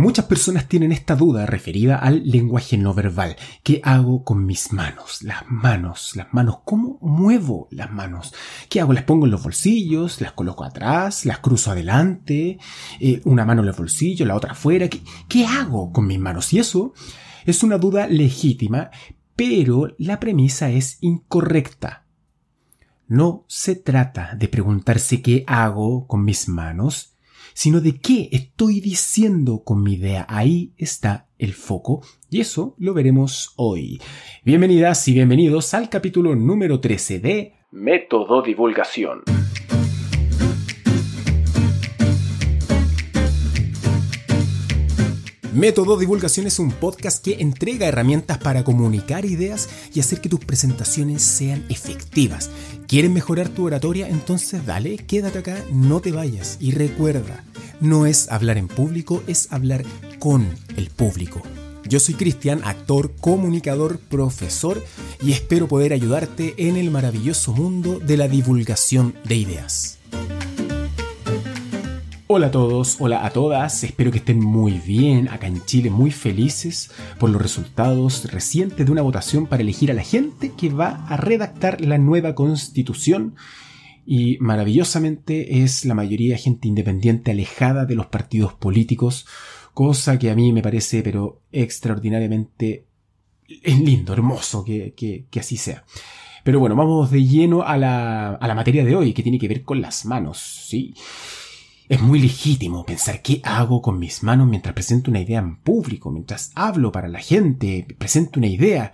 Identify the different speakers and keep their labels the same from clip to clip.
Speaker 1: Muchas personas tienen esta duda referida al lenguaje no verbal. ¿Qué hago con mis manos? Las manos, las manos, ¿cómo muevo las manos? ¿Qué hago? ¿Las pongo en los bolsillos? ¿Las coloco atrás? ¿Las cruzo adelante? Eh, ¿Una mano en los bolsillos, la otra afuera? ¿Qué, ¿Qué hago con mis manos? Y eso es una duda legítima, pero la premisa es incorrecta. No se trata de preguntarse qué hago con mis manos, sino de qué estoy diciendo con mi idea. Ahí está el foco y eso lo veremos hoy. Bienvenidas y bienvenidos al capítulo número 13 de Método Divulgación. Método Divulgación es un podcast que entrega herramientas para comunicar ideas y hacer que tus presentaciones sean efectivas. ¿Quieres mejorar tu oratoria? Entonces dale, quédate acá, no te vayas. Y recuerda, no es hablar en público, es hablar con el público. Yo soy Cristian, actor, comunicador, profesor y espero poder ayudarte en el maravilloso mundo de la divulgación de ideas. Hola a todos, hola a todas, espero que estén muy bien acá en Chile, muy felices por los resultados recientes de una votación para elegir a la gente que va a redactar la nueva constitución y maravillosamente es la mayoría gente independiente alejada de los partidos políticos, cosa que a mí me parece pero extraordinariamente lindo, hermoso que, que, así sea. Pero bueno, vamos de lleno a la, a la materia de hoy, que tiene que ver con las manos, ¿sí? Es muy legítimo pensar qué hago con mis manos mientras presento una idea en público, mientras hablo para la gente, presento una idea.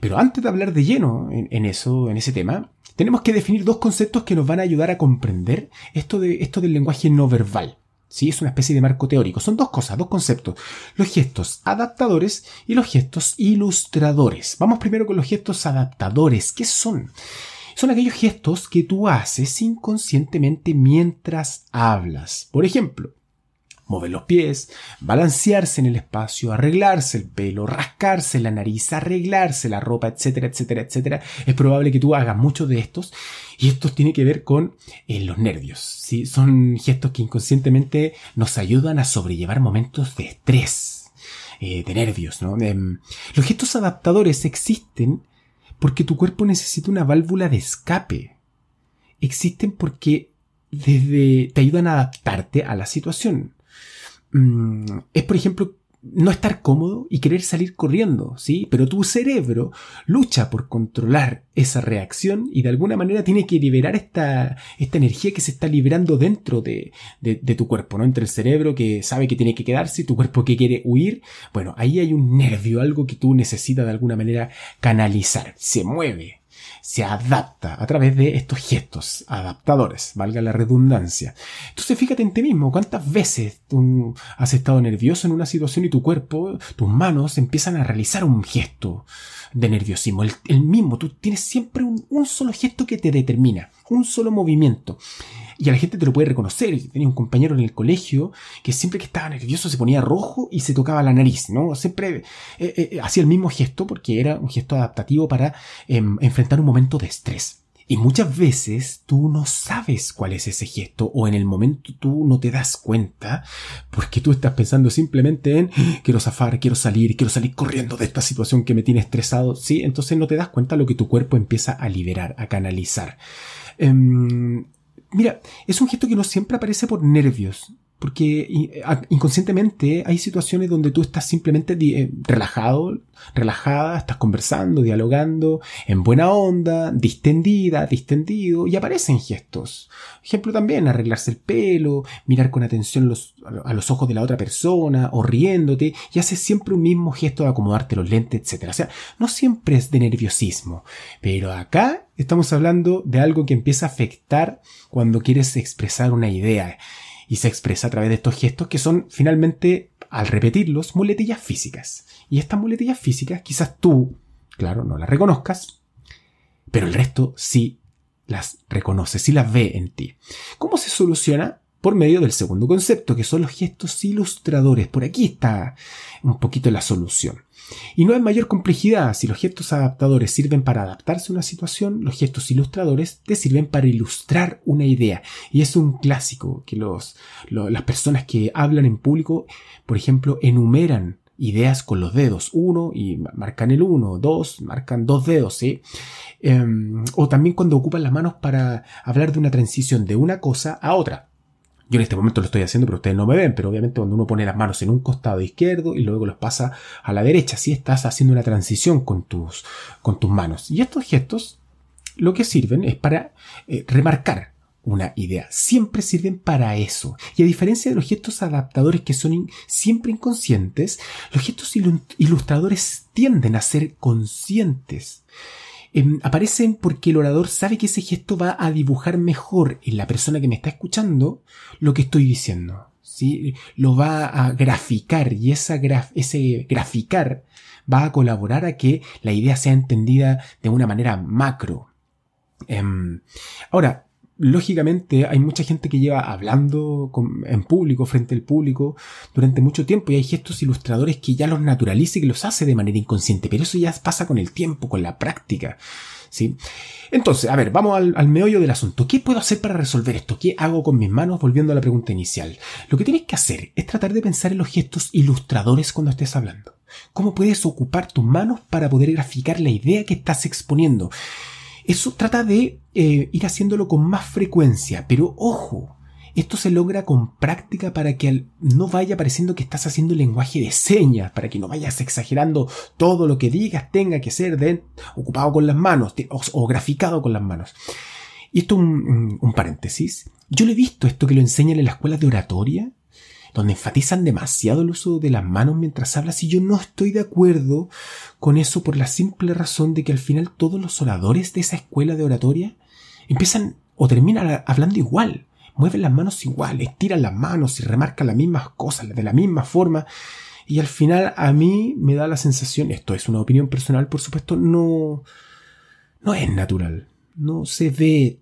Speaker 1: Pero antes de hablar de lleno en, eso, en ese tema, tenemos que definir dos conceptos que nos van a ayudar a comprender esto, esto del lenguaje no verbal. ¿Sí? Es una especie de marco teórico. Son dos cosas, dos conceptos. Los gestos adaptadores y los gestos ilustradores. Vamos primero con los gestos adaptadores. ¿Qué son? Son aquellos gestos que tú haces inconscientemente mientras hablas. Por ejemplo, mover los pies, balancearse en el espacio, arreglarse el pelo, rascarse la nariz, arreglarse la ropa, etcétera, etcétera, etcétera. Es probable que tú hagas muchos de estos y esto tiene que ver con eh, los nervios. ¿sí? Son gestos que inconscientemente nos ayudan a sobrellevar momentos de estrés, eh, de nervios. Em, los gestos adaptadores existen porque tu cuerpo necesita una válvula de escape. Existen porque desde te ayudan a adaptarte a la situación. Mm, es, por ejemplo, no estar cómodo y querer salir corriendo, ¿sí? Pero tu cerebro lucha por controlar esa reacción y de alguna manera tiene que liberar esta, esta energía que se está liberando dentro de, de, tu cuerpo, ¿no? Entre el cerebro que sabe que tiene que quedarse y tu cuerpo que quiere huir. Bueno, ahí hay un nervio, algo que tú necesitas de alguna manera canalizar. Se mueve, se adapta a través de estos gestos adaptadores, valga la redundancia. Entonces fíjate en ti mismo, cuántas veces tú has estado nervioso en una situación y tu cuerpo, tus manos empiezan a realizar un gesto de nerviosismo, el, mismo, tú tienes siempre un, un solo gesto que te determina, un solo movimiento y a la gente te lo puede reconocer. Tenía un compañero en el colegio que siempre que estaba nervioso se ponía rojo y se tocaba la nariz, ¿no? Siempre eh, eh, hacía el mismo gesto porque era un gesto adaptativo para em, enfrentar un momento de estrés. Y muchas veces tú no sabes cuál es ese gesto o en el momento tú no te das cuenta porque tú estás pensando simplemente en quiero zafar, quiero salir, quiero salir corriendo de esta situación que me tiene estresado. Sí, entonces no te das cuenta lo que tu cuerpo empieza a liberar, a canalizar. Em, Mira, es un gesto que no siempre aparece por nervios, porque inconscientemente hay situaciones donde tú estás simplemente eh, relajado, relajada, estás conversando, dialogando, en buena onda, distendida, distendido, y aparecen gestos. Ejemplo también, arreglarse el pelo, mirar con atención a los ojos de la otra persona, o riéndote, y haces siempre un mismo gesto de acomodarte los lentes, etc. O sea, no siempre es de nerviosismo, pero acá estamos hablando de algo que empieza a afectar cuando quieres expresar una idea y se expresa a través de estos gestos que son finalmente, al repetirlos, muletillas físicas. Y estas muletillas físicas quizás tú, claro, no las reconozcas, pero el resto sí las reconoce, sí las ve en ti. ¿Cómo se soluciona? Por medio del segundo concepto, que son los gestos ilustradores. Por aquí está un poquito la solución. Y no hay mayor complejidad. Si los gestos adaptadores sirven para adaptarse a una situación, los gestos ilustradores te sirven para ilustrar una idea. Y es un clásico que los, las personas que hablan en público, por ejemplo, enumeran ideas con los dedos. Uno y marcan el uno, dos, marcan dos dedos, ¿sí? Em, o también cuando ocupan las manos para hablar de una transición de una cosa a otra. Yo en este momento lo estoy haciendo, pero ustedes no me ven, pero obviamente cuando uno pone las manos en un costado izquierdo y luego los pasa a la derecha, si estás haciendo una transición con tus, con tus manos. Y estos gestos lo que sirven es para eh, remarcar una idea. Siempre sirven para eso. Y a diferencia de los gestos adaptadores que son siempre inconscientes, los gestos ilustradores tienden a ser conscientes. Em, aparecen porque el orador sabe que ese gesto va a dibujar mejor en la persona que me está escuchando lo que estoy diciendo. ¿sí? Lo va a graficar y esa ese graficar va a colaborar a que la idea sea entendida de una manera macro. Em, ahora, lógicamente hay mucha gente que lleva hablando en público, frente al público, durante mucho tiempo y hay gestos ilustradores que ya los naturaliza y que los hace de manera inconsciente, pero eso ya pasa con el tiempo, con la práctica. ¿Sí? Entonces, a ver, vamos al, al, meollo del asunto. ¿Qué puedo hacer para resolver esto? ¿Qué hago con mis manos? Volviendo a la pregunta inicial. Lo que tienes que hacer es tratar de pensar en los gestos ilustradores cuando estés hablando. ¿Cómo puedes ocupar tus manos para poder graficar la idea que estás exponiendo? Eso trata de eh, ir haciéndolo con más frecuencia, pero ojo, esto se logra con práctica para que no vaya pareciendo que estás haciendo lenguaje de señas, para que no vayas exagerando todo lo que digas tenga que ser de, ocupado con las manos o, graficado con las manos. Y esto un, un paréntesis. Yo le he visto esto que lo enseñan en las escuelas de oratoria, donde enfatizan demasiado el uso de las manos mientras hablas y yo no estoy de acuerdo con eso por la simple razón de que al final todos los oradores de esa escuela de oratoria empiezan o terminan hablando igual, mueven las manos igual, estiran las manos y remarcan las mismas cosas de la misma forma y al final a mí me da la sensación, esto es una opinión personal por supuesto, no no es natural, no se ve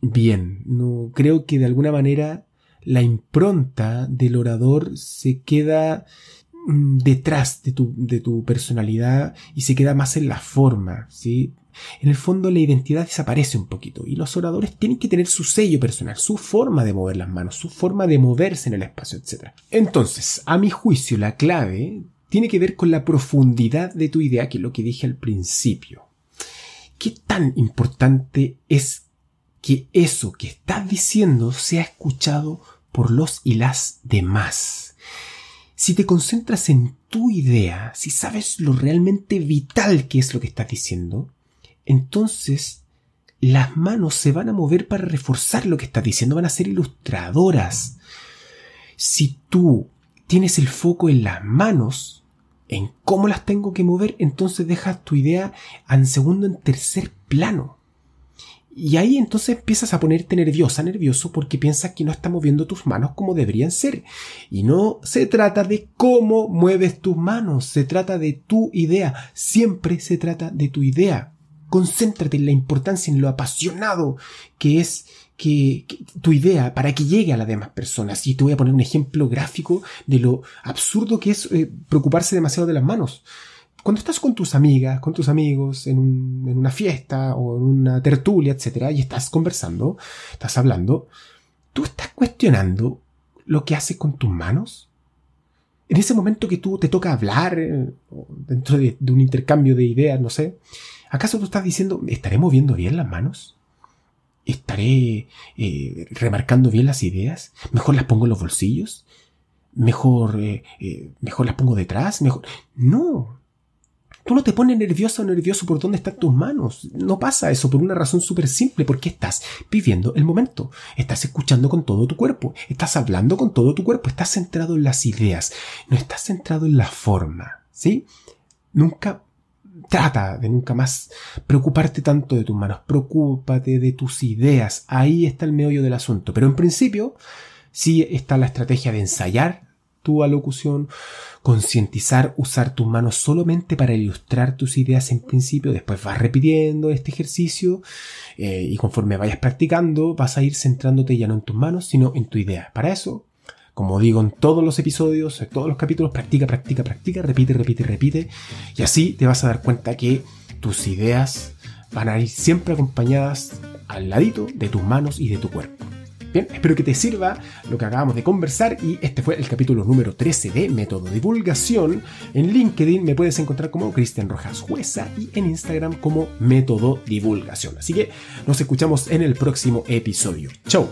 Speaker 1: bien, no creo que de alguna manera la impronta del orador se queda mm, detrás de tu, de tu personalidad y se queda más en la forma, ¿sí? En el fondo la identidad desaparece un poquito y los oradores tienen que tener su sello personal, su forma de mover las manos, su forma de moverse en el espacio, etc. Entonces, a mi juicio, la clave tiene que ver con la profundidad de tu idea, que es lo que dije al principio. ¿Qué tan importante es que eso que estás diciendo sea escuchado por los y las demás. Si te concentras en tu idea, si sabes lo realmente vital que es lo que estás diciendo, entonces las manos se van a mover para reforzar lo que estás diciendo, van a ser ilustradoras. Si tú tienes el foco en las manos, en cómo las tengo que mover, entonces dejas tu idea en segundo, en tercer plano. Y ahí entonces empiezas a ponerte nerviosa, nervioso, porque piensas que no estás moviendo tus manos como deberían ser. Y no se trata de cómo mueves tus manos, se trata de tu idea. Siempre se trata de tu idea. Concéntrate en la importancia, en lo apasionado que es que, tu idea para que llegue a las demás personas. Y te voy a poner un ejemplo gráfico de lo absurdo que es eh, preocuparse demasiado de las manos cuando estás con tus amigas, con tus amigos, en, una fiesta o en una tertulia, etc., y estás conversando, estás hablando, tú estás cuestionando lo que haces con tus manos. En ese momento que tú te toca hablar, eh, dentro de, un intercambio de ideas, no sé, ¿acaso tú estás diciendo, ¿estaré moviendo bien las manos? ¿Estaré eh, remarcando bien las ideas? ¿Mejor las pongo en los bolsillos? ¿Mejor, eh, mejor las pongo detrás? ¿Mejor? No, Tú no te pones nervioso o nervioso por dónde están tus manos. No pasa eso por una razón súper simple, porque estás viviendo el momento. Estás escuchando con todo tu cuerpo. Estás hablando con todo tu cuerpo. Estás centrado en las ideas. No estás centrado en la forma. ¿Sí? Nunca trata de nunca más preocuparte tanto de tus manos. Preocúpate de tus ideas. Ahí está el meollo del asunto. Pero en principio, sí está la estrategia de ensayar tu alocución, concientizar, usar tus manos solamente para ilustrar tus ideas en principio, después vas repitiendo este ejercicio eh, y conforme vayas practicando vas a ir centrándote ya no en tus manos, sino en tu idea. Para eso, como digo en todos los episodios, en todos los capítulos, practica, practica, practica, repite, repite, repite, y así te vas a dar cuenta que tus ideas van a ir siempre acompañadas al ladito de tus manos y de tu cuerpo. Bien, espero que te sirva lo que acabamos de conversar y este fue el capítulo número 13 de Método Divulgación. En LinkedIn me puedes encontrar como Cristian Rojas Jueza y en Instagram como Método Divulgación. Así que nos escuchamos en el próximo episodio. Chau.